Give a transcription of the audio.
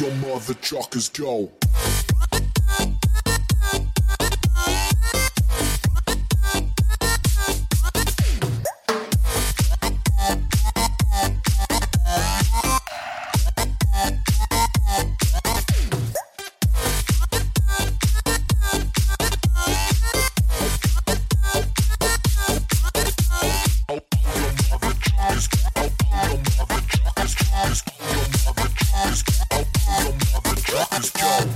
your motherchuckers go. just go.